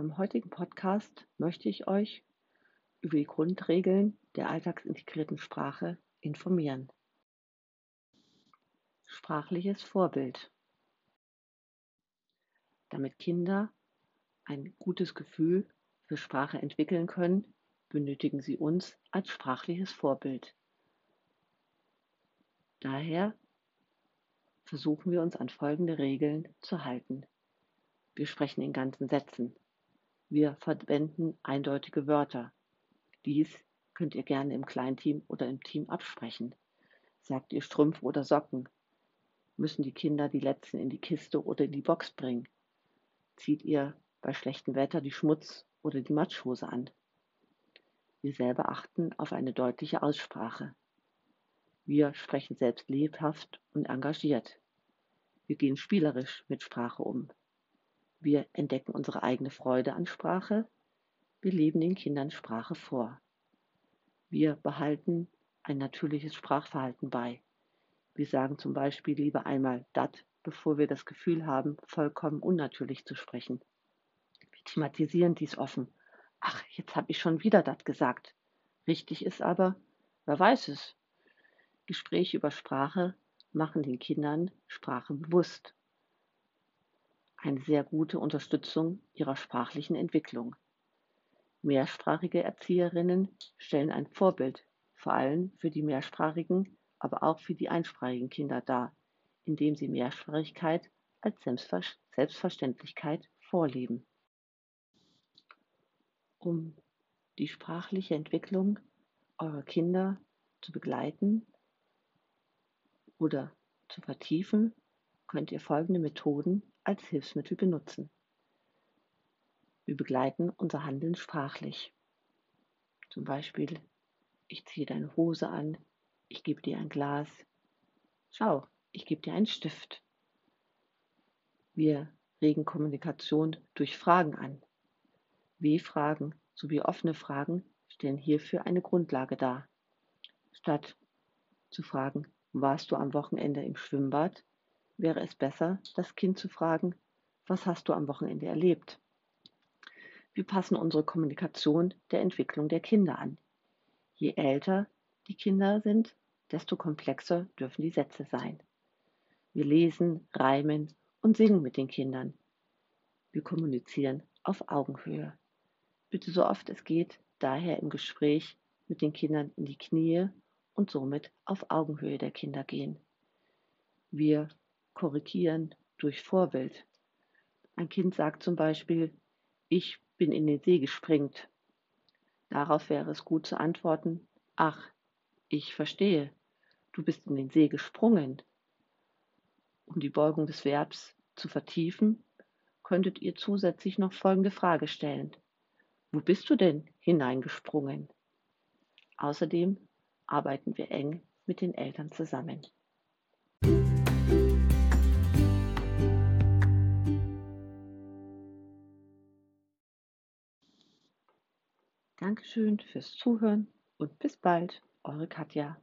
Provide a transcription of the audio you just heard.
meinem heutigen Podcast möchte ich euch über die Grundregeln der alltagsintegrierten Sprache informieren. Sprachliches Vorbild. Damit Kinder ein gutes Gefühl für Sprache entwickeln können, benötigen sie uns als sprachliches Vorbild. Daher versuchen wir uns an folgende Regeln zu halten. Wir sprechen in ganzen Sätzen. Wir verwenden eindeutige Wörter. Dies könnt ihr gerne im Kleinteam oder im Team absprechen. Sagt ihr Strümpfe oder Socken? Müssen die Kinder die letzten in die Kiste oder in die Box bringen? Zieht ihr bei schlechtem Wetter die Schmutz- oder die Matschhose an? Wir selber achten auf eine deutliche Aussprache. Wir sprechen selbst lebhaft und engagiert. Wir gehen spielerisch mit Sprache um. Wir entdecken unsere eigene Freude an Sprache. Wir leben den Kindern Sprache vor. Wir behalten ein natürliches Sprachverhalten bei. Wir sagen zum Beispiel lieber einmal dat, bevor wir das Gefühl haben, vollkommen unnatürlich zu sprechen. Wir thematisieren dies offen. Ach, jetzt habe ich schon wieder dat gesagt. Richtig ist aber, wer weiß es. Gespräche über Sprache machen den Kindern Sprache bewusst eine sehr gute Unterstützung ihrer sprachlichen Entwicklung. Mehrsprachige Erzieherinnen stellen ein Vorbild, vor allem für die mehrsprachigen, aber auch für die einsprachigen Kinder dar, indem sie Mehrsprachigkeit als Selbstverständlichkeit vorleben. Um die sprachliche Entwicklung eurer Kinder zu begleiten oder zu vertiefen, könnt ihr folgende Methoden als Hilfsmittel benutzen. Wir begleiten unser Handeln sprachlich. Zum Beispiel, ich ziehe deine Hose an, ich gebe dir ein Glas. Schau, ich gebe dir einen Stift. Wir regen Kommunikation durch Fragen an. W-Fragen sowie offene Fragen stellen hierfür eine Grundlage dar. Statt zu fragen, warst du am Wochenende im Schwimmbad, wäre es besser, das Kind zu fragen, was hast du am Wochenende erlebt? Wir passen unsere Kommunikation der Entwicklung der Kinder an. Je älter die Kinder sind, desto komplexer dürfen die Sätze sein. Wir lesen, reimen und singen mit den Kindern. Wir kommunizieren auf Augenhöhe. Bitte so oft es geht, daher im Gespräch mit den Kindern in die Knie und somit auf Augenhöhe der Kinder gehen. Wir korrigieren durch Vorbild. Ein Kind sagt zum Beispiel, ich bin in den See gespringt. Darauf wäre es gut zu antworten, ach, ich verstehe, du bist in den See gesprungen. Um die Beugung des Verbs zu vertiefen, könntet ihr zusätzlich noch folgende Frage stellen. Wo bist du denn hineingesprungen? Außerdem arbeiten wir eng mit den Eltern zusammen. Dankeschön fürs Zuhören und bis bald, eure Katja.